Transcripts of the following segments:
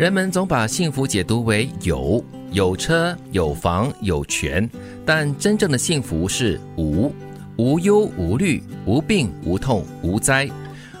人们总把幸福解读为有有车有房有权，但真正的幸福是无无忧无虑无病无痛无灾。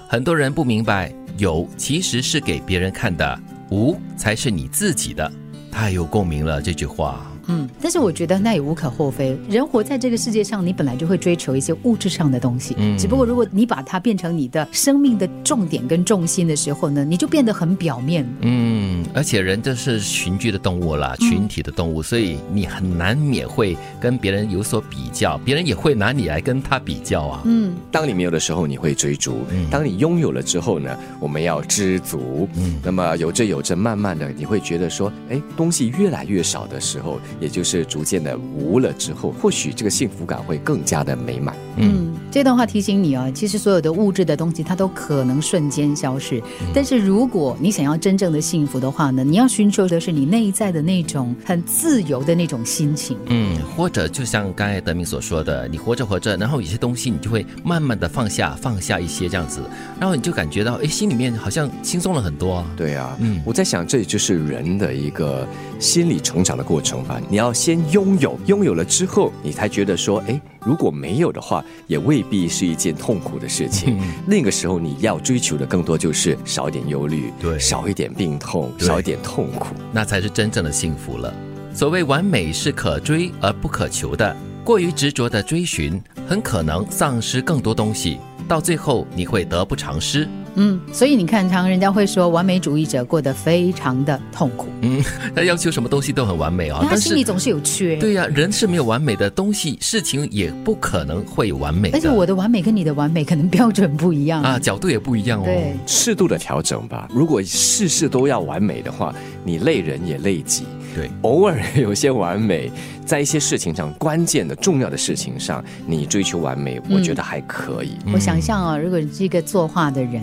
很多人不明白，有其实是给别人看的，无才是你自己的。太有共鸣了，这句话。嗯，但是我觉得那也无可厚非。人活在这个世界上，你本来就会追求一些物质上的东西。嗯，只不过如果你把它变成你的生命的重点跟重心的时候呢，你就变得很表面。嗯，而且人这是群居的动物啦，群体的动物，所以你很难免会跟别人有所比较，别人也会拿你来跟他比较啊。嗯，当你没有的时候，你会追逐；当你拥有了之后呢，我们要知足。嗯，那么有着有着，慢慢的你会觉得说，哎，东西越来越少的时候。也就是逐渐的无了之后，或许这个幸福感会更加的美满。嗯，这段话提醒你啊，其实所有的物质的东西它都可能瞬间消失，但是如果你想要真正的幸福的话呢，你要寻求的是你内在的那种很自由的那种心情。嗯，或者就像刚才德明所说的，你活着活着，然后有些东西你就会慢慢的放下，放下一些这样子，然后你就感觉到哎，心里面好像轻松了很多。对啊，嗯，我在想，这就是人的一个心理成长的过程吧。你要先拥有，拥有了之后，你才觉得说，哎，如果没有的话，也未必是一件痛苦的事情。那个时候，你要追求的更多就是少一点忧虑，对，少一点病痛，少一点痛苦，那才是真正的幸福了。所谓完美是可追而不可求的，过于执着的追寻，很可能丧失更多东西，到最后你会得不偿失。嗯，所以你看，常人家会说，完美主义者过得非常的痛苦。嗯，他要求什么东西都很完美啊，他心里总是有缺。对呀，人是没有完美的东西，事情也不可能会有完美。而且我的完美跟你的完美可能标准不一样啊，角度也不一样哦。对，适度的调整吧。如果事事都要完美的话，你累人也累己。对，偶尔有些完美，在一些事情上，关键的、重要的事情上，你追求完美，我觉得还可以。我想象啊，如果是一个作画的人，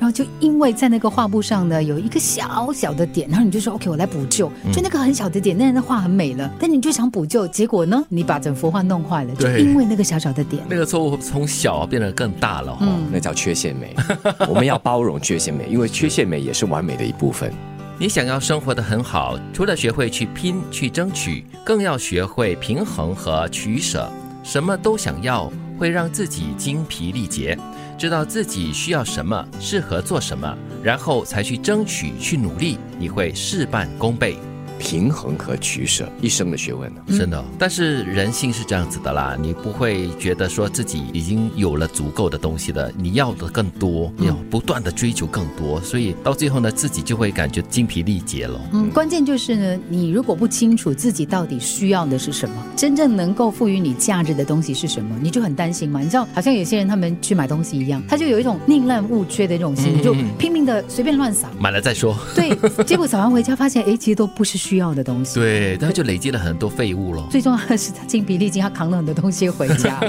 然后就因为在那个画布上呢有一个小小的点，然后你就说 OK，我来补救，就那个很小的点，那人的画很美了，但你就想补救，结果呢，你把整幅画弄坏了，就因为那个小小的点，那个错误从小变得更大了，嗯，那叫缺陷美。我们要包容缺陷美，因为缺陷美也是完美的一部分。你想要生活的很好，除了学会去拼、去争取，更要学会平衡和取舍。什么都想要，会让自己精疲力竭。知道自己需要什么，适合做什么，然后才去争取、去努力，你会事半功倍。平衡和取舍，一生的学问呢？真的，但是人性是这样子的啦，你不会觉得说自己已经有了足够的东西的，你要的更多，要不断的追求更多，所以到最后呢，自己就会感觉精疲力竭了。嗯，关键就是呢，你如果不清楚自己到底需要的是什么，真正能够赋予你价值的东西是什么，你就很担心嘛。你知道，好像有些人他们去买东西一样，他就有一种宁滥勿缺的这种心，就拼命的随便乱撒，买了再说。对，结果扫完回家发现，哎，其实都不是。需要的东西，对，他就累积了很多废物了。最重要的是，他精疲力尽，他扛了很多东西回家，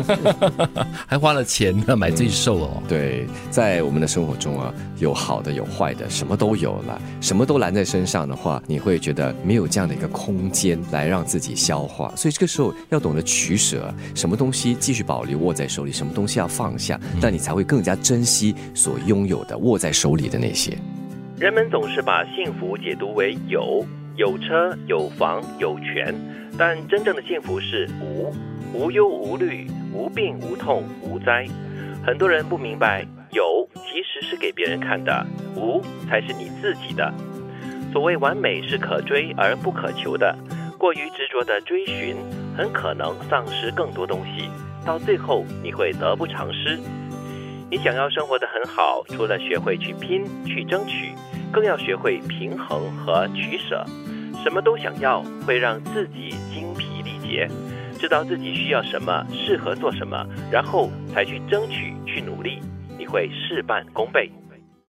还花了钱呢买罪受哦。对，在我们的生活中啊，有好的有坏的，什么都有了，什么都揽在身上的话，你会觉得没有这样的一个空间来让自己消化。所以这个时候要懂得取舍，什么东西继续保留握在手里，什么东西要放下，那你才会更加珍惜所拥有的握在手里的那些。人们总是把幸福解读为有。有车有房有权，但真正的幸福是无无忧无虑无病无痛无灾。很多人不明白，有其实是给别人看的，无才是你自己的。所谓完美是可追而不可求的，过于执着的追寻，很可能丧失更多东西，到最后你会得不偿失。你想要生活的很好，除了学会去拼去争取，更要学会平衡和取舍。什么都想要，会让自己精疲力竭。知道自己需要什么，适合做什么，然后才去争取、去努力，你会事半功倍。